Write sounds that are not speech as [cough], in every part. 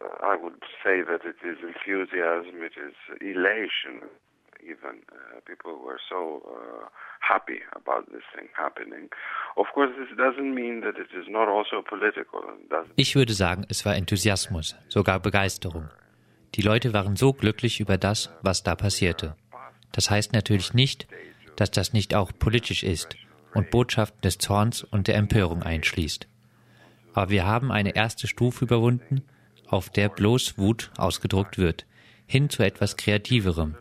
I would say that it is enthusiasm, it is elation. Even uh, people were so uh, happy about this thing happening. Of course, this doesn't mean that it is not also political. Ich würde sagen, es war Enthusiasmus, sogar Begeisterung. Die Leute waren so glücklich über das, was da passierte. Das heißt natürlich nicht, dass das nicht auch politisch ist und Botschaften des Zorns und der Empörung einschließt. Aber wir haben eine erste Stufe überwunden, auf der bloß Wut ausgedruckt wird, hin zu etwas Kreativerem,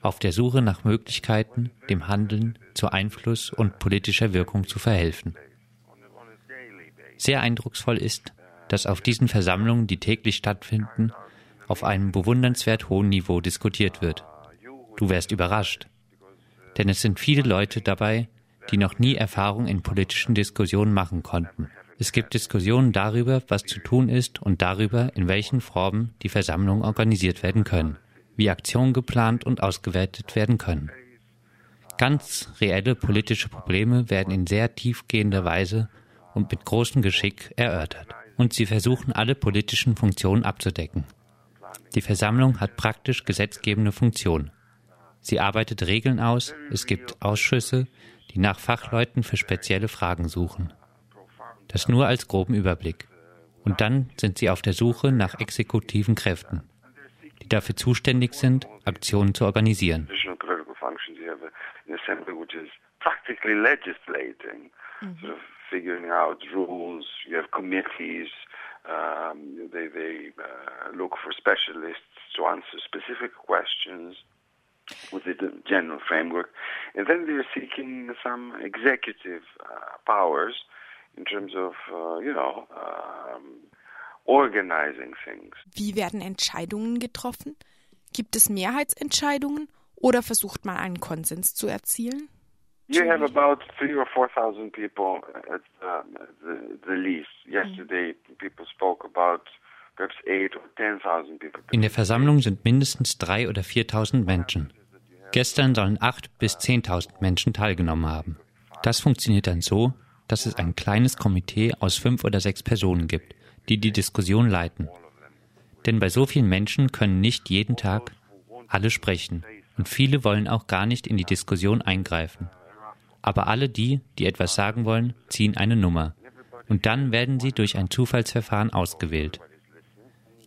auf der Suche nach Möglichkeiten, dem Handeln zu Einfluss und politischer Wirkung zu verhelfen. Sehr eindrucksvoll ist, dass auf diesen Versammlungen, die täglich stattfinden, auf einem bewundernswert hohen Niveau diskutiert wird. Du wärst überrascht. Denn es sind viele Leute dabei, die noch nie Erfahrung in politischen Diskussionen machen konnten. Es gibt Diskussionen darüber, was zu tun ist und darüber, in welchen Formen die Versammlungen organisiert werden können, wie Aktionen geplant und ausgewertet werden können. Ganz reelle politische Probleme werden in sehr tiefgehender Weise und mit großem Geschick erörtert. Und sie versuchen alle politischen Funktionen abzudecken. Die Versammlung hat praktisch gesetzgebende Funktion. Sie arbeitet Regeln aus, es gibt Ausschüsse, die nach Fachleuten für spezielle Fragen suchen. Das nur als groben Überblick. Und dann sind sie auf der Suche nach exekutiven Kräften, die dafür zuständig sind, Aktionen zu organisieren. figuring out rules, you have committees, um, they, they uh, look for specialists to answer specific questions within the general framework. And then they're seeking some executive uh, powers in terms of, uh, you know, um, organizing things. Wie werden Entscheidungen getroffen? Gibt es Mehrheitsentscheidungen oder versucht man einen Konsens zu erzielen? You have about three or four thousand people at um, the, the least. Yesterday, people spoke about perhaps eight or ten thousand people. In der Versammlung sind mindestens drei oder viertausend Menschen. Gestern sollen acht bis zehntausend Menschen teilgenommen haben. Das funktioniert dann so, dass es ein kleines Komitee aus fünf oder sechs Personen gibt, die die Diskussion leiten. Denn bei so vielen Menschen können nicht jeden Tag alle sprechen und viele wollen auch gar nicht in die Diskussion eingreifen. Aber alle die, die etwas sagen wollen, ziehen eine Nummer. Und dann werden sie durch ein Zufallsverfahren ausgewählt.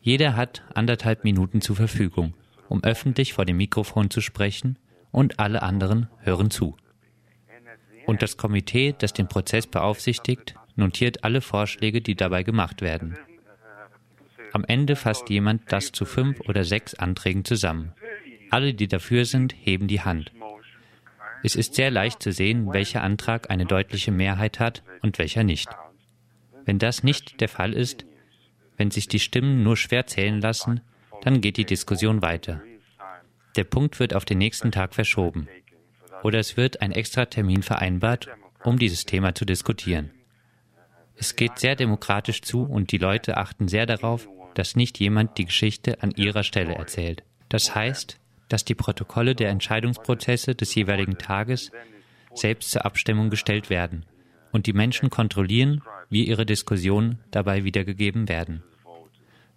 Jeder hat anderthalb Minuten zur Verfügung, um öffentlich vor dem Mikrofon zu sprechen, und alle anderen hören zu. Und das Komitee, das den Prozess beaufsichtigt, notiert alle Vorschläge, die dabei gemacht werden. Am Ende fasst jemand das zu fünf oder sechs Anträgen zusammen. Alle, die dafür sind, heben die Hand. Es ist sehr leicht zu sehen, welcher Antrag eine deutliche Mehrheit hat und welcher nicht. Wenn das nicht der Fall ist, wenn sich die Stimmen nur schwer zählen lassen, dann geht die Diskussion weiter. Der Punkt wird auf den nächsten Tag verschoben. Oder es wird ein extra Termin vereinbart, um dieses Thema zu diskutieren. Es geht sehr demokratisch zu und die Leute achten sehr darauf, dass nicht jemand die Geschichte an ihrer Stelle erzählt. Das heißt, dass die Protokolle der Entscheidungsprozesse des jeweiligen Tages selbst zur Abstimmung gestellt werden und die Menschen kontrollieren, wie ihre Diskussionen dabei wiedergegeben werden.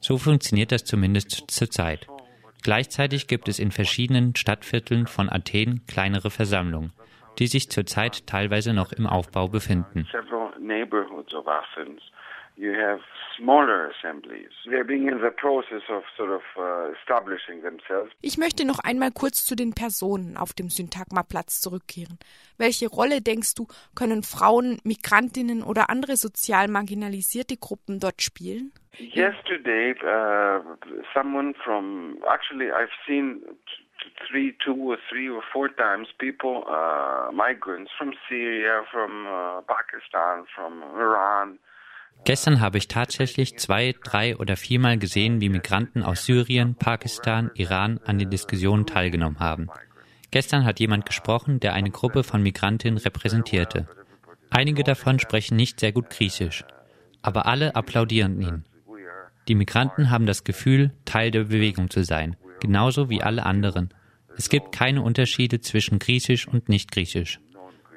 So funktioniert das zumindest zurzeit. Gleichzeitig gibt es in verschiedenen Stadtvierteln von Athen kleinere Versammlungen, die sich zurzeit teilweise noch im Aufbau befinden you have smaller assemblies. They're being in the process of sort of uh, establishing themselves. Ich möchte noch einmal kurz zu den Personen auf dem Syntagmaplatz zurückkehren. Welche Rolle denkst du, können Frauen, Migrantinnen oder andere sozial marginalisierte Gruppen dort spielen? Yesterday, uh, someone from actually I've seen three, two or three or four times people, uh, migrants from Syria, from uh, Pakistan, from Iran. Gestern habe ich tatsächlich zwei, drei oder viermal gesehen, wie Migranten aus Syrien, Pakistan, Iran an den Diskussionen teilgenommen haben. Gestern hat jemand gesprochen, der eine Gruppe von Migrantinnen repräsentierte. Einige davon sprechen nicht sehr gut Griechisch, aber alle applaudieren ihn. Die Migranten haben das Gefühl, Teil der Bewegung zu sein, genauso wie alle anderen. Es gibt keine Unterschiede zwischen Griechisch und Nicht-Griechisch.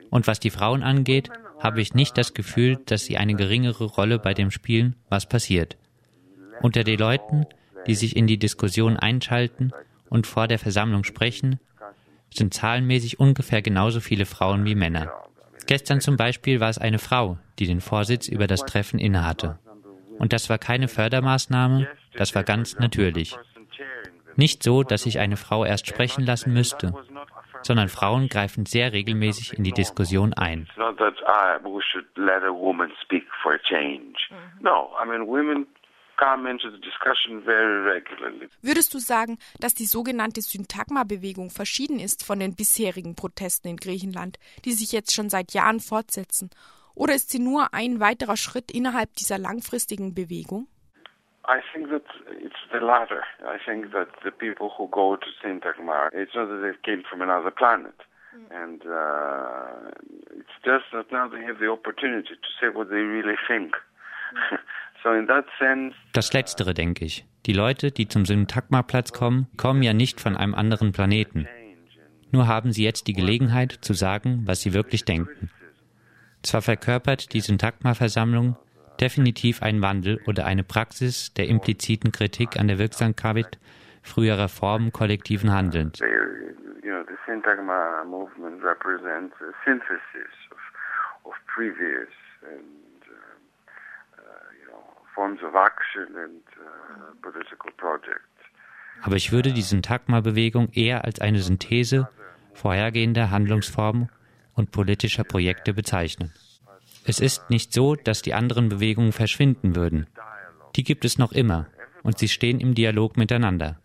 Und was die Frauen angeht, habe ich nicht das Gefühl, dass sie eine geringere Rolle bei dem spielen, was passiert. Unter den Leuten die sich in die Diskussion einschalten und vor der Versammlung sprechen, sind zahlenmäßig ungefähr genauso viele Frauen wie Männer. Gestern zum Beispiel war es eine Frau, die den Vorsitz über das Treffen innehatte. Und das war keine Fördermaßnahme, das war ganz natürlich. Nicht so, dass ich eine Frau erst sprechen lassen müsste, sondern Frauen greifen sehr regelmäßig in die Diskussion ein. Würdest du sagen, dass die sogenannte Syntagma-Bewegung verschieden ist von den bisherigen Protesten in Griechenland, die sich jetzt schon seit Jahren fortsetzen? Oder ist sie nur ein weiterer Schritt innerhalb dieser langfristigen Bewegung? I think that it's the latter. I think that the people who go to Syntagma, it's not that they came from another planet. Mm. And uh, it's just that now they have the opportunity to say what they really think. Mm. [laughs] so in that sense, das Letztere, denke ich. Die Leute, die zum Syntagma-Platz kommen, kommen ja nicht von einem anderen Planeten. Nur haben sie jetzt die Gelegenheit zu sagen, was sie wirklich denken. Zwar verkörpert die Syntagma-Versammlung definitiv ein Wandel oder eine Praxis der impliziten Kritik an der Wirksamkeit früherer Formen kollektiven Handelns. Aber ich würde die Syntagma-Bewegung eher als eine Synthese vorhergehender Handlungsformen und politischer Projekte bezeichnen. Es ist nicht so, dass die anderen Bewegungen verschwinden würden. Die gibt es noch immer und sie stehen im Dialog miteinander.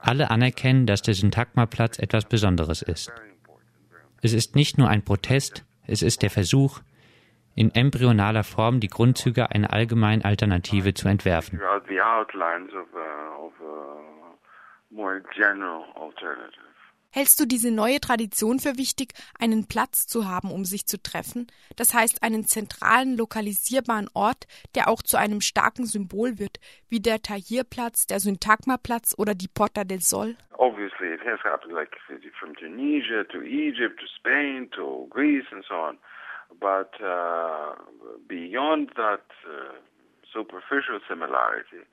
Alle anerkennen, dass der Syntagma-Platz etwas Besonderes ist. Es ist nicht nur ein Protest, es ist der Versuch, in embryonaler Form die Grundzüge einer allgemeinen Alternative zu entwerfen. Hältst du diese neue Tradition für wichtig, einen Platz zu haben, um sich zu treffen? Das heißt, einen zentralen, lokalisierbaren Ort, der auch zu einem starken Symbol wird, wie der Tahrirplatz, der Syntagma-Platz oder die Porta del Sol? Obviously, it has happened like from Tunisia to Egypt to Spain to Greece and so on. But uh, beyond that uh, superficial similarity,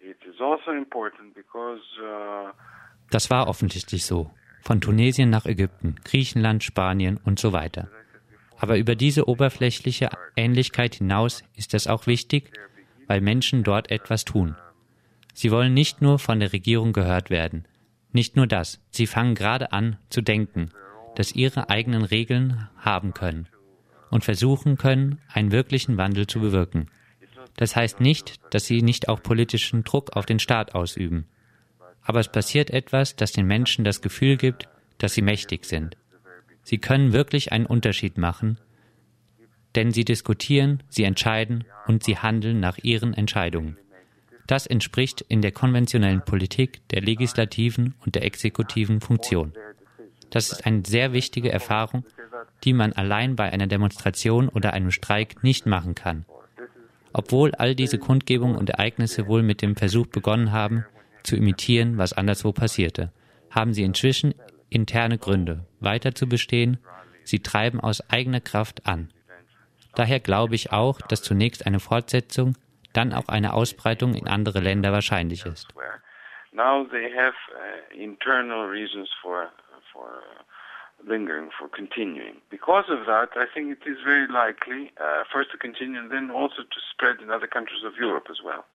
it is also important because uh, das war offensichtlich so von Tunesien nach Ägypten, Griechenland, Spanien und so weiter. Aber über diese oberflächliche Ähnlichkeit hinaus ist es auch wichtig, weil Menschen dort etwas tun. Sie wollen nicht nur von der Regierung gehört werden. Nicht nur das, sie fangen gerade an zu denken, dass ihre eigenen Regeln haben können und versuchen können, einen wirklichen Wandel zu bewirken. Das heißt nicht, dass sie nicht auch politischen Druck auf den Staat ausüben aber es passiert etwas, das den Menschen das Gefühl gibt, dass sie mächtig sind. Sie können wirklich einen Unterschied machen, denn sie diskutieren, sie entscheiden und sie handeln nach ihren Entscheidungen. Das entspricht in der konventionellen Politik der legislativen und der exekutiven Funktion. Das ist eine sehr wichtige Erfahrung, die man allein bei einer Demonstration oder einem Streik nicht machen kann. Obwohl all diese Kundgebungen und Ereignisse wohl mit dem Versuch begonnen haben, zu imitieren, was anderswo passierte, haben sie inzwischen interne Gründe, weiter zu bestehen, sie treiben aus eigener Kraft an. Daher glaube ich auch, dass zunächst eine Fortsetzung, dann auch eine Ausbreitung in andere Länder wahrscheinlich ist. Now they have uh, internal reasons for, for lingering, for continuing. Because of that, I think it is very likely uh, first to continue and then also to spread in other countries of Europe as well.